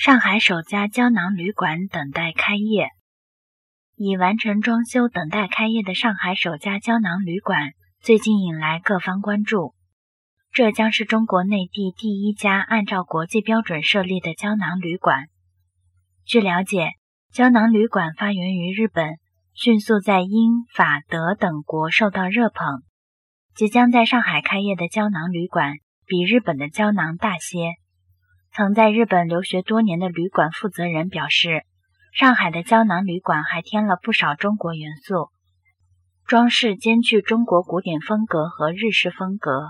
上海首家胶囊旅馆等待开业，已完成装修等待开业的上海首家胶囊旅馆，最近引来各方关注。这将是中国内地第一家按照国际标准设立的胶囊旅馆。据了解，胶囊旅馆发源于日本，迅速在英法德等国受到热捧。即将在上海开业的胶囊旅馆，比日本的胶囊大些。曾在日本留学多年的旅馆负责人表示，上海的胶囊旅馆还添了不少中国元素，装饰兼具中国古典风格和日式风格。